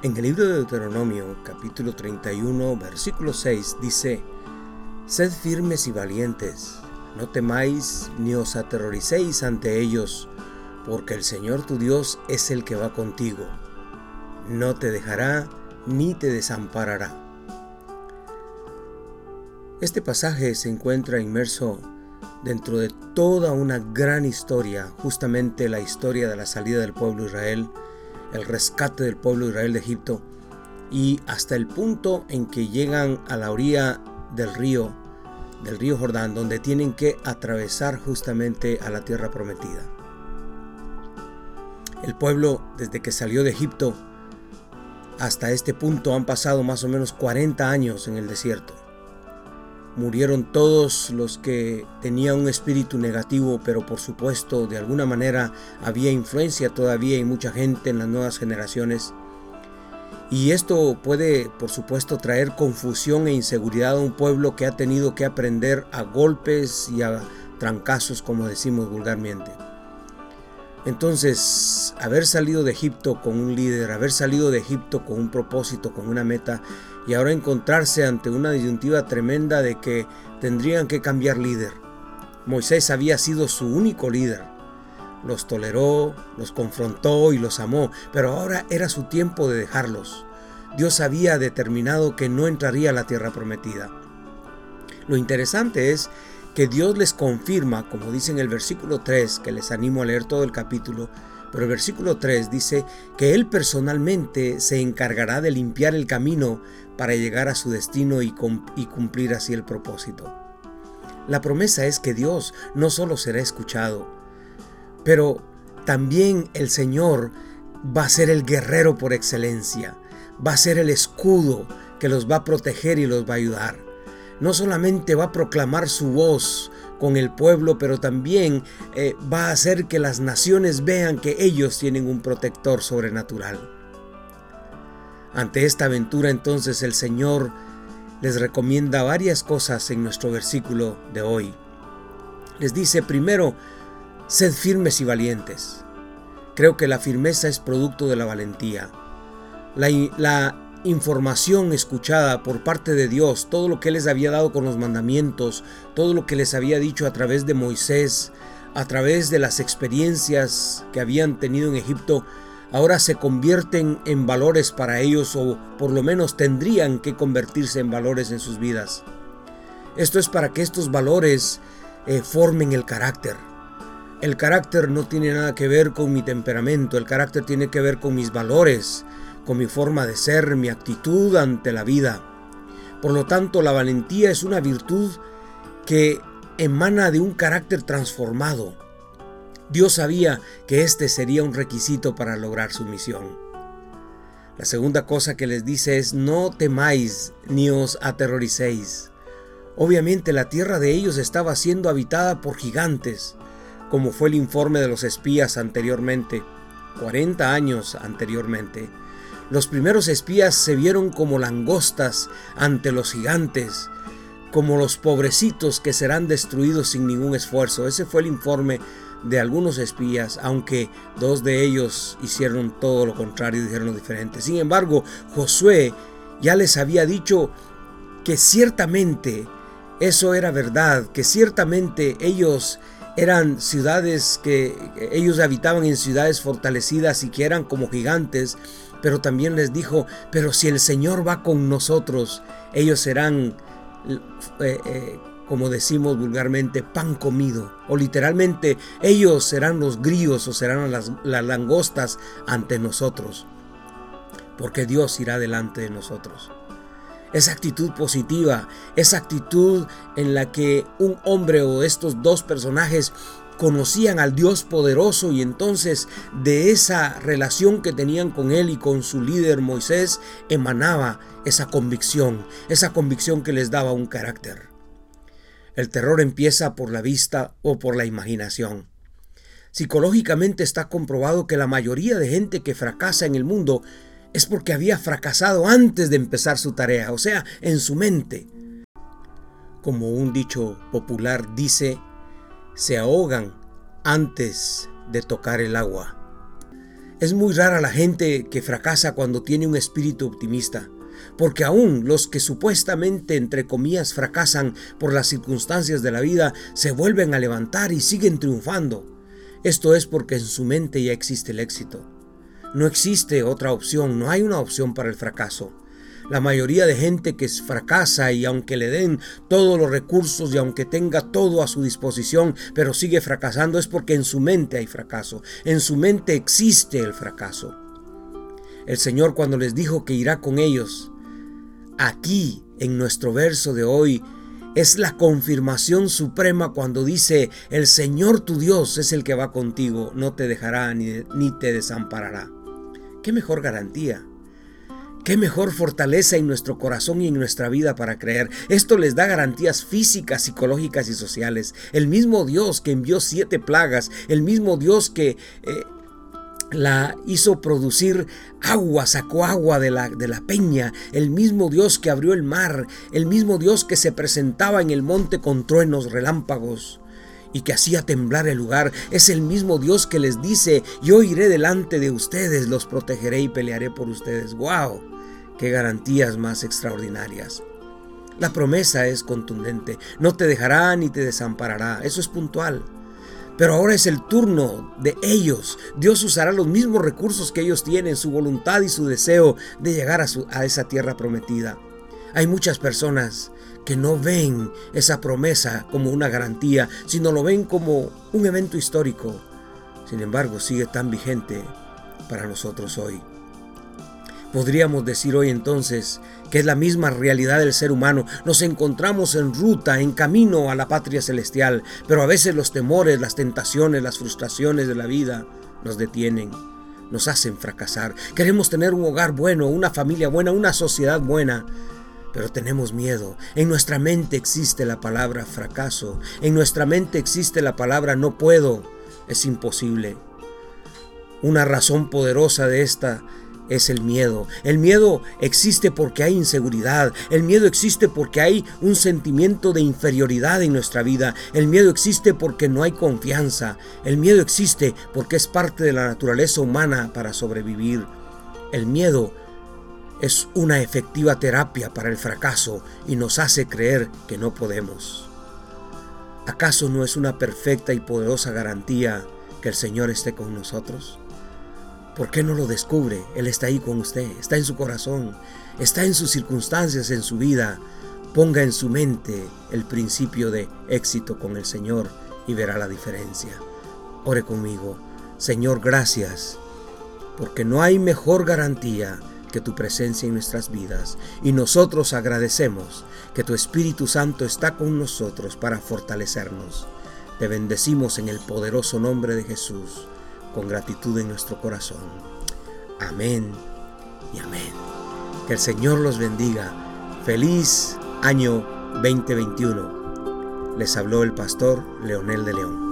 En el libro de Deuteronomio, capítulo 31, versículo 6, dice, Sed firmes y valientes, no temáis ni os aterroricéis ante ellos, porque el Señor tu Dios es el que va contigo. No te dejará ni te desamparará. Este pasaje se encuentra inmerso dentro de toda una gran historia, justamente la historia de la salida del pueblo Israel el rescate del pueblo de Israel de Egipto y hasta el punto en que llegan a la orilla del río, del río Jordán, donde tienen que atravesar justamente a la tierra prometida. El pueblo, desde que salió de Egipto hasta este punto, han pasado más o menos 40 años en el desierto. Murieron todos los que tenían un espíritu negativo, pero por supuesto de alguna manera había influencia todavía y mucha gente en las nuevas generaciones. Y esto puede, por supuesto, traer confusión e inseguridad a un pueblo que ha tenido que aprender a golpes y a trancazos, como decimos vulgarmente. Entonces, haber salido de Egipto con un líder, haber salido de Egipto con un propósito, con una meta, y ahora encontrarse ante una disyuntiva tremenda de que tendrían que cambiar líder. Moisés había sido su único líder. Los toleró, los confrontó y los amó, pero ahora era su tiempo de dejarlos. Dios había determinado que no entraría a la tierra prometida. Lo interesante es que Dios les confirma, como dice en el versículo 3, que les animo a leer todo el capítulo, pero el versículo 3 dice que Él personalmente se encargará de limpiar el camino para llegar a su destino y, cumplir así el propósito. La promesa es que Dios no solo será escuchado, pero también el Señor va a ser el guerrero por excelencia, va a ser el escudo que los va a proteger y los va a ayudar. No solamente va a proclamar su voz con el pueblo, pero también eh, va a hacer que las naciones vean que ellos tienen un protector sobrenatural. Ante esta aventura entonces el Señor les recomienda varias cosas en nuestro versículo de hoy. Les dice primero, sed firmes y valientes. Creo que la firmeza es producto de la valentía. La, la información escuchada por parte de Dios, todo lo que les había dado con los mandamientos, todo lo que les había dicho a través de Moisés, a través de las experiencias que habían tenido en Egipto, ahora se convierten en valores para ellos o por lo menos tendrían que convertirse en valores en sus vidas. Esto es para que estos valores eh, formen el carácter. El carácter no tiene nada que ver con mi temperamento, el carácter tiene que ver con mis valores, con mi forma de ser, mi actitud ante la vida. Por lo tanto, la valentía es una virtud que emana de un carácter transformado. Dios sabía que este sería un requisito para lograr su misión. La segunda cosa que les dice es no temáis ni os aterroricéis. Obviamente la tierra de ellos estaba siendo habitada por gigantes, como fue el informe de los espías anteriormente, 40 años anteriormente. Los primeros espías se vieron como langostas ante los gigantes, como los pobrecitos que serán destruidos sin ningún esfuerzo. Ese fue el informe de algunos espías, aunque dos de ellos hicieron todo lo contrario y dijeron lo diferente. Sin embargo, Josué ya les había dicho que ciertamente eso era verdad, que ciertamente ellos eran ciudades que ellos habitaban en ciudades fortalecidas y que eran como gigantes pero también les dijo, pero si el Señor va con nosotros, ellos serán, eh, eh, como decimos vulgarmente, pan comido. O literalmente, ellos serán los grillos o serán las, las langostas ante nosotros. Porque Dios irá delante de nosotros. Esa actitud positiva, esa actitud en la que un hombre o estos dos personajes conocían al Dios poderoso y entonces de esa relación que tenían con él y con su líder Moisés emanaba esa convicción, esa convicción que les daba un carácter. El terror empieza por la vista o por la imaginación. Psicológicamente está comprobado que la mayoría de gente que fracasa en el mundo es porque había fracasado antes de empezar su tarea, o sea, en su mente. Como un dicho popular dice, se ahogan antes de tocar el agua. Es muy rara la gente que fracasa cuando tiene un espíritu optimista, porque aún los que supuestamente, entre comillas, fracasan por las circunstancias de la vida, se vuelven a levantar y siguen triunfando. Esto es porque en su mente ya existe el éxito. No existe otra opción, no hay una opción para el fracaso. La mayoría de gente que fracasa y aunque le den todos los recursos y aunque tenga todo a su disposición, pero sigue fracasando es porque en su mente hay fracaso. En su mente existe el fracaso. El Señor cuando les dijo que irá con ellos, aquí en nuestro verso de hoy, es la confirmación suprema cuando dice, el Señor tu Dios es el que va contigo, no te dejará ni, te desamparará. ¿Qué mejor garantía? ¿Qué mejor fortaleza en nuestro corazón y en nuestra vida para creer? Esto les da garantías físicas, psicológicas y sociales. El mismo Dios que envió siete plagas, el mismo Dios que... Eh, la hizo producir agua, sacó agua de la, de la, peña, el mismo Dios que abrió el mar, el mismo Dios que se presentaba en el monte con truenos, relámpagos y que hacía temblar el lugar, es el mismo Dios que les dice, yo iré delante de ustedes, los protegeré y pelearé por ustedes. ¡Wow! ¡Qué garantías más extraordinarias! La promesa es contundente, no te dejará ni te desamparará, eso es puntual. Pero ahora es el turno de ellos. Dios usará los mismos recursos que ellos tienen, su voluntad y su deseo de llegar a, a esa tierra prometida. Hay muchas personas que no ven esa promesa como una garantía, sino lo ven como un evento histórico. Sin embargo, sigue tan vigente para nosotros hoy. Podríamos decir hoy entonces que es la misma realidad del ser humano. Nos encontramos en ruta, en camino a la patria celestial, pero a veces los temores, las tentaciones, las frustraciones de la vida nos detienen, nos hacen fracasar. Queremos tener un hogar bueno, una familia buena, una sociedad buena, pero tenemos miedo. En nuestra mente existe la palabra fracaso. En nuestra mente existe la palabra no puedo. Es imposible. Una razón poderosa de esta es el miedo. El miedo existe porque hay inseguridad. El miedo existe porque hay un sentimiento de inferioridad en nuestra vida. El miedo existe porque no hay confianza. El miedo existe porque es parte de la naturaleza humana para sobrevivir. El miedo es una efectiva terapia para el fracaso y nos hace creer que no podemos. ¿Acaso no es una perfecta y poderosa garantía que el Señor esté con nosotros? ¿Por qué no lo descubre? Él está ahí con usted, está en su corazón, está en sus circunstancias, en su vida. Ponga en su mente el principio de éxito con el Señor y verá la diferencia. Ore conmigo. Señor, gracias, porque no hay mejor garantía que tu presencia en nuestras vidas y nosotros agradecemos que tu Espíritu Santo está con nosotros para fortalecernos. Te bendecimos en el poderoso nombre de Jesús, con gratitud en nuestro corazón. Amén y amén. Que el Señor los bendiga. Feliz año 2021. Les habló el pastor Leonel de León.